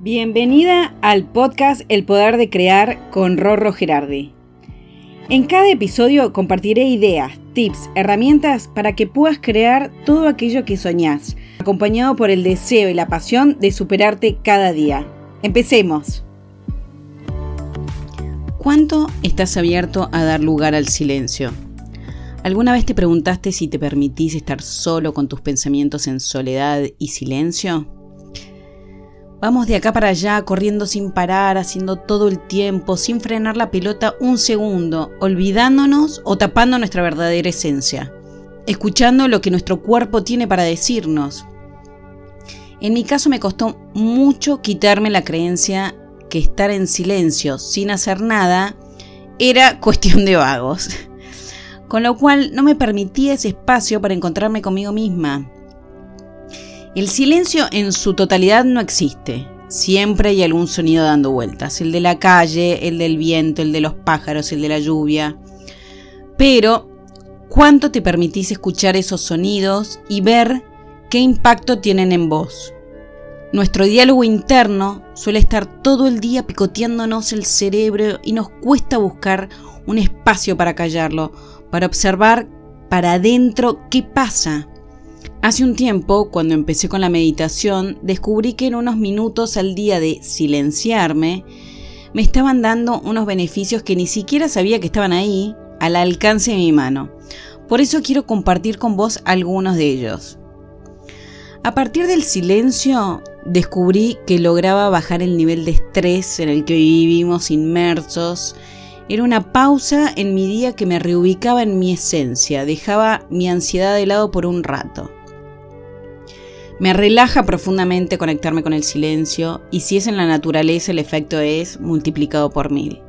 Bienvenida al podcast El Poder de Crear con Rorro Gerardi. En cada episodio compartiré ideas, tips, herramientas para que puedas crear todo aquello que soñás, acompañado por el deseo y la pasión de superarte cada día. Empecemos. ¿Cuánto estás abierto a dar lugar al silencio? ¿Alguna vez te preguntaste si te permitís estar solo con tus pensamientos en soledad y silencio? Vamos de acá para allá, corriendo sin parar, haciendo todo el tiempo, sin frenar la pelota un segundo, olvidándonos o tapando nuestra verdadera esencia, escuchando lo que nuestro cuerpo tiene para decirnos. En mi caso me costó mucho quitarme la creencia que estar en silencio, sin hacer nada, era cuestión de vagos. Con lo cual no me permitía ese espacio para encontrarme conmigo misma, el silencio en su totalidad no existe. Siempre hay algún sonido dando vueltas. El de la calle, el del viento, el de los pájaros, el de la lluvia. Pero, ¿cuánto te permitís escuchar esos sonidos y ver qué impacto tienen en vos? Nuestro diálogo interno suele estar todo el día picoteándonos el cerebro y nos cuesta buscar un espacio para callarlo, para observar para adentro qué pasa Hace un tiempo, cuando empecé con la meditación, descubrí que en unos minutos al día de silenciarme, me estaban dando unos beneficios que ni siquiera sabía que estaban ahí, al alcance de mi mano. Por eso quiero compartir con vos algunos de ellos. A partir del silencio, descubrí que lograba bajar el nivel de estrés en el que vivimos inmersos. Era una pausa en mi día que me reubicaba en mi esencia, dejaba mi ansiedad de lado por un rato. Me relaja profundamente conectarme con el silencio y si es en la naturaleza el efecto es multiplicado por mil.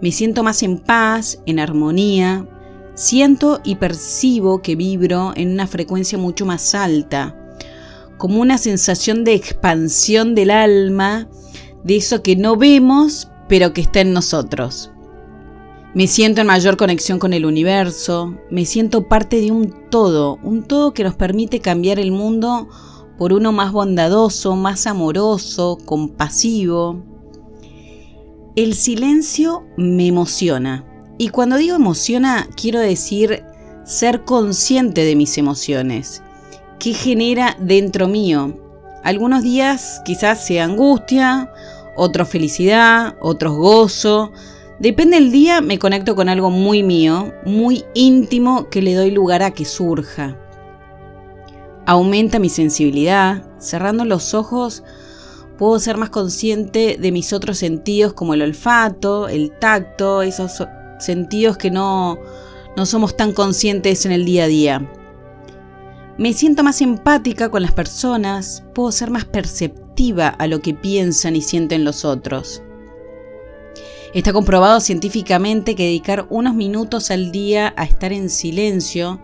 Me siento más en paz, en armonía, siento y percibo que vibro en una frecuencia mucho más alta, como una sensación de expansión del alma, de eso que no vemos pero que está en nosotros. Me siento en mayor conexión con el universo, me siento parte de un todo, un todo que nos permite cambiar el mundo por uno más bondadoso, más amoroso, compasivo. El silencio me emociona. Y cuando digo emociona, quiero decir ser consciente de mis emociones. ¿Qué genera dentro mío? Algunos días quizás sea angustia, otros felicidad, otros gozo, Depende del día, me conecto con algo muy mío, muy íntimo que le doy lugar a que surja. Aumenta mi sensibilidad. Cerrando los ojos, puedo ser más consciente de mis otros sentidos como el olfato, el tacto, esos sentidos que no, no somos tan conscientes en el día a día. Me siento más empática con las personas, puedo ser más perceptiva a lo que piensan y sienten los otros. Está comprobado científicamente que dedicar unos minutos al día a estar en silencio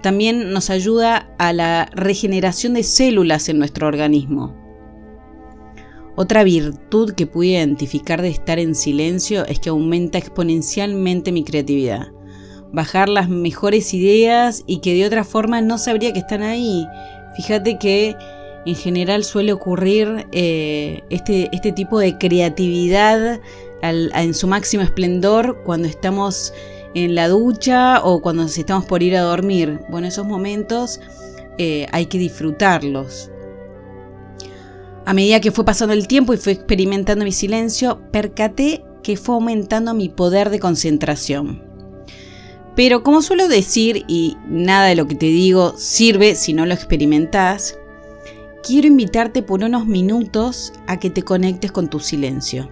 también nos ayuda a la regeneración de células en nuestro organismo. Otra virtud que pude identificar de estar en silencio es que aumenta exponencialmente mi creatividad. Bajar las mejores ideas y que de otra forma no sabría que están ahí. Fíjate que en general suele ocurrir eh, este, este tipo de creatividad en su máximo esplendor cuando estamos en la ducha o cuando nos estamos por ir a dormir. Bueno, esos momentos eh, hay que disfrutarlos. A medida que fue pasando el tiempo y fue experimentando mi silencio, percaté que fue aumentando mi poder de concentración. Pero como suelo decir, y nada de lo que te digo sirve si no lo experimentas, quiero invitarte por unos minutos a que te conectes con tu silencio.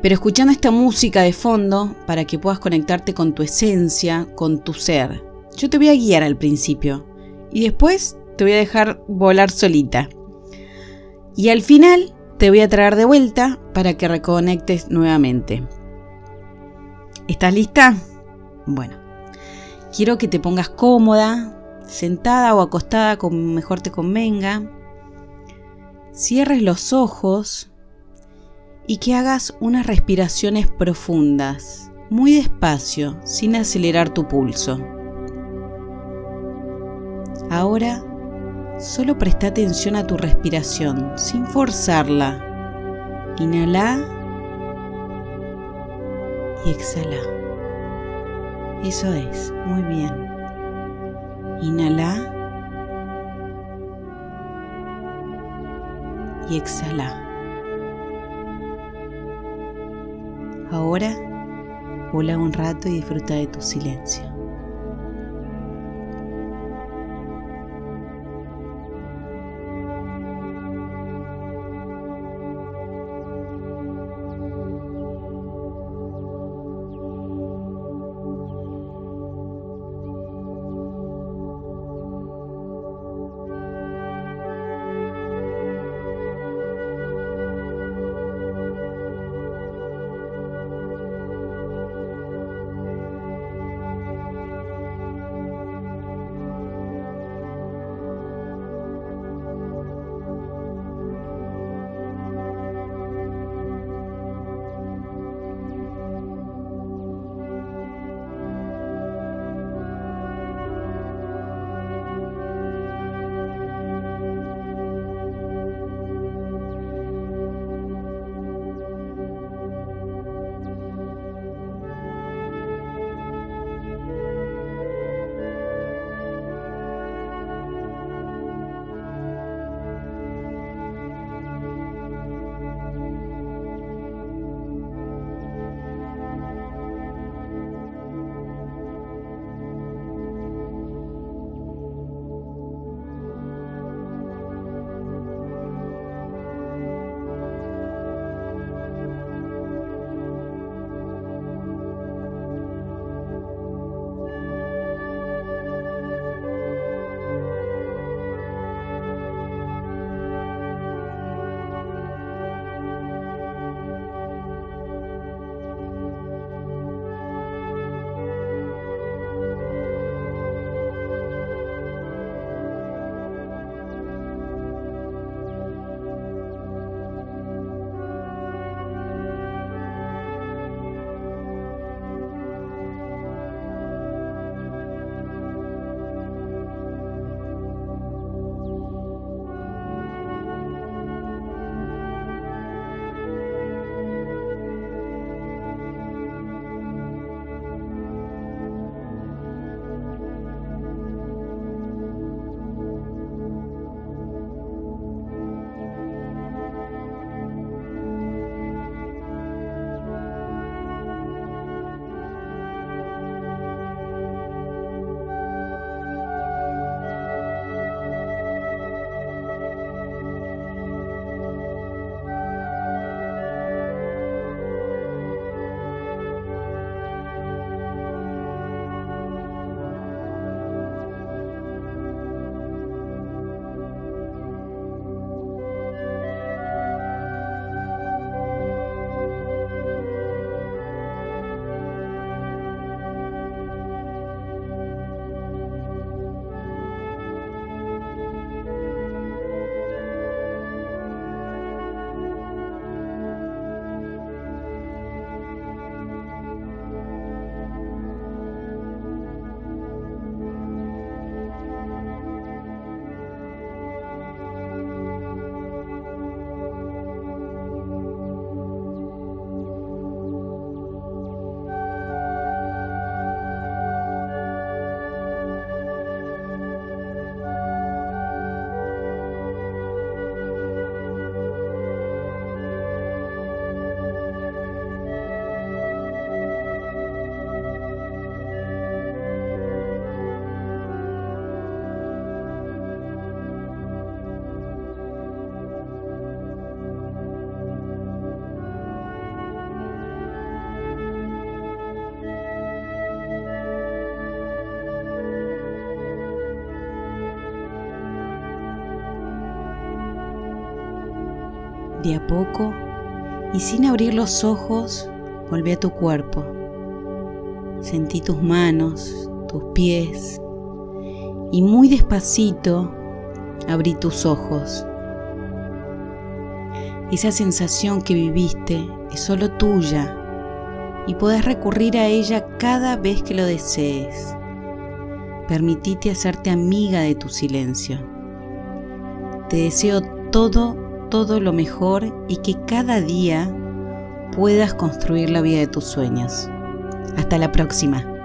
Pero escuchando esta música de fondo para que puedas conectarte con tu esencia, con tu ser. Yo te voy a guiar al principio y después te voy a dejar volar solita. Y al final te voy a traer de vuelta para que reconectes nuevamente. ¿Estás lista? Bueno, quiero que te pongas cómoda, sentada o acostada como mejor te convenga. Cierres los ojos y que hagas unas respiraciones profundas, muy despacio, sin acelerar tu pulso. Ahora Solo presta atención a tu respiración sin forzarla. Inhala y exhala. Eso es, muy bien. Inhala y exhala. Ahora, vola un rato y disfruta de tu silencio. De a poco y sin abrir los ojos, volví a tu cuerpo. Sentí tus manos, tus pies y muy despacito abrí tus ojos. Esa sensación que viviste es solo tuya y puedes recurrir a ella cada vez que lo desees. Permitite hacerte amiga de tu silencio. Te deseo todo, todo lo mejor y que cada día puedas construir la vida de tus sueños. Hasta la próxima.